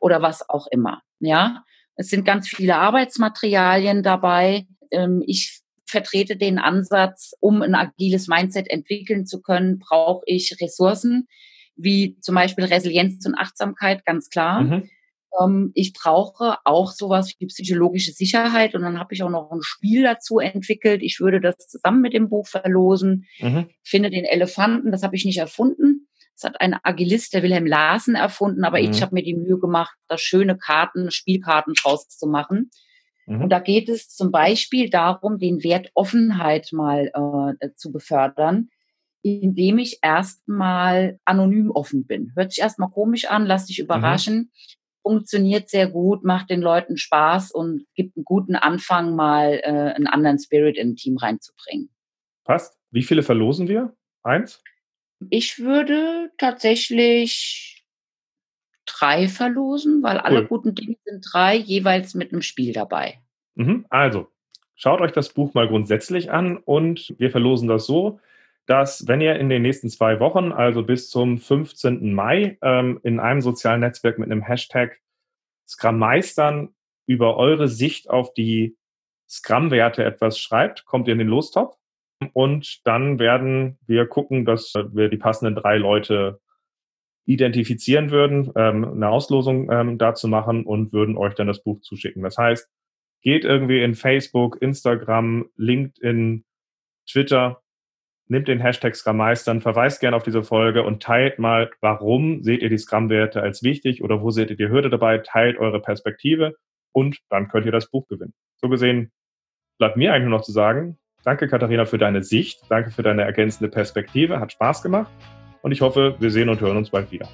oder was auch immer. Ja. Es sind ganz viele Arbeitsmaterialien dabei. Ähm, ich vertrete den Ansatz, um ein agiles Mindset entwickeln zu können, brauche ich Ressourcen, wie zum Beispiel Resilienz und Achtsamkeit, ganz klar. Mhm. Ähm, ich brauche auch sowas wie psychologische Sicherheit und dann habe ich auch noch ein Spiel dazu entwickelt. Ich würde das zusammen mit dem Buch verlosen. Mhm. Finde den Elefanten, das habe ich nicht erfunden. Das hat ein Agilist, der Wilhelm Larsen, erfunden, aber mhm. ich habe mir die Mühe gemacht, da schöne Karten, Spielkarten draus zu machen. Mhm. Und da geht es zum Beispiel darum, den Wert Offenheit mal äh, zu befördern, indem ich erstmal anonym offen bin. Hört sich erstmal komisch an, lass dich mhm. überraschen. Mhm. Funktioniert sehr gut, macht den Leuten Spaß und gibt einen guten Anfang, mal äh, einen anderen Spirit in ein Team reinzubringen. Passt. Wie viele verlosen wir? Eins? Ich würde tatsächlich drei verlosen, weil alle guten Dinge sind drei, jeweils mit einem Spiel dabei. Mhm. Also, schaut euch das Buch mal grundsätzlich an und wir verlosen das so, dass wenn ihr in den nächsten zwei Wochen, also bis zum 15. Mai, ähm, in einem sozialen Netzwerk mit einem Hashtag Scrum Meistern über eure Sicht auf die Scrum-Werte etwas schreibt, kommt ihr in den Lostopf. Und dann werden wir gucken, dass wir die passenden drei Leute identifizieren würden, ähm, eine Auslosung ähm, dazu machen und würden euch dann das Buch zuschicken. Das heißt, geht irgendwie in Facebook, Instagram, LinkedIn, Twitter, nimmt den Hashtag Scrum Meistern, verweist gerne auf diese Folge und teilt mal, warum seht ihr die Scrum-Werte als wichtig oder wo seht ihr die Hürde dabei, teilt eure Perspektive und dann könnt ihr das Buch gewinnen. So gesehen bleibt mir eigentlich nur noch zu sagen, danke Katharina für deine Sicht, danke für deine ergänzende Perspektive, hat Spaß gemacht und ich hoffe, wir sehen und hören uns bald wieder.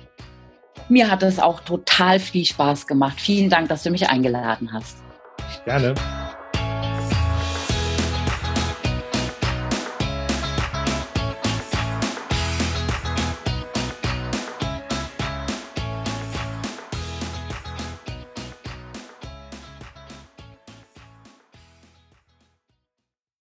Mir hat es auch total viel Spaß gemacht. Vielen Dank, dass du mich eingeladen hast. Gerne.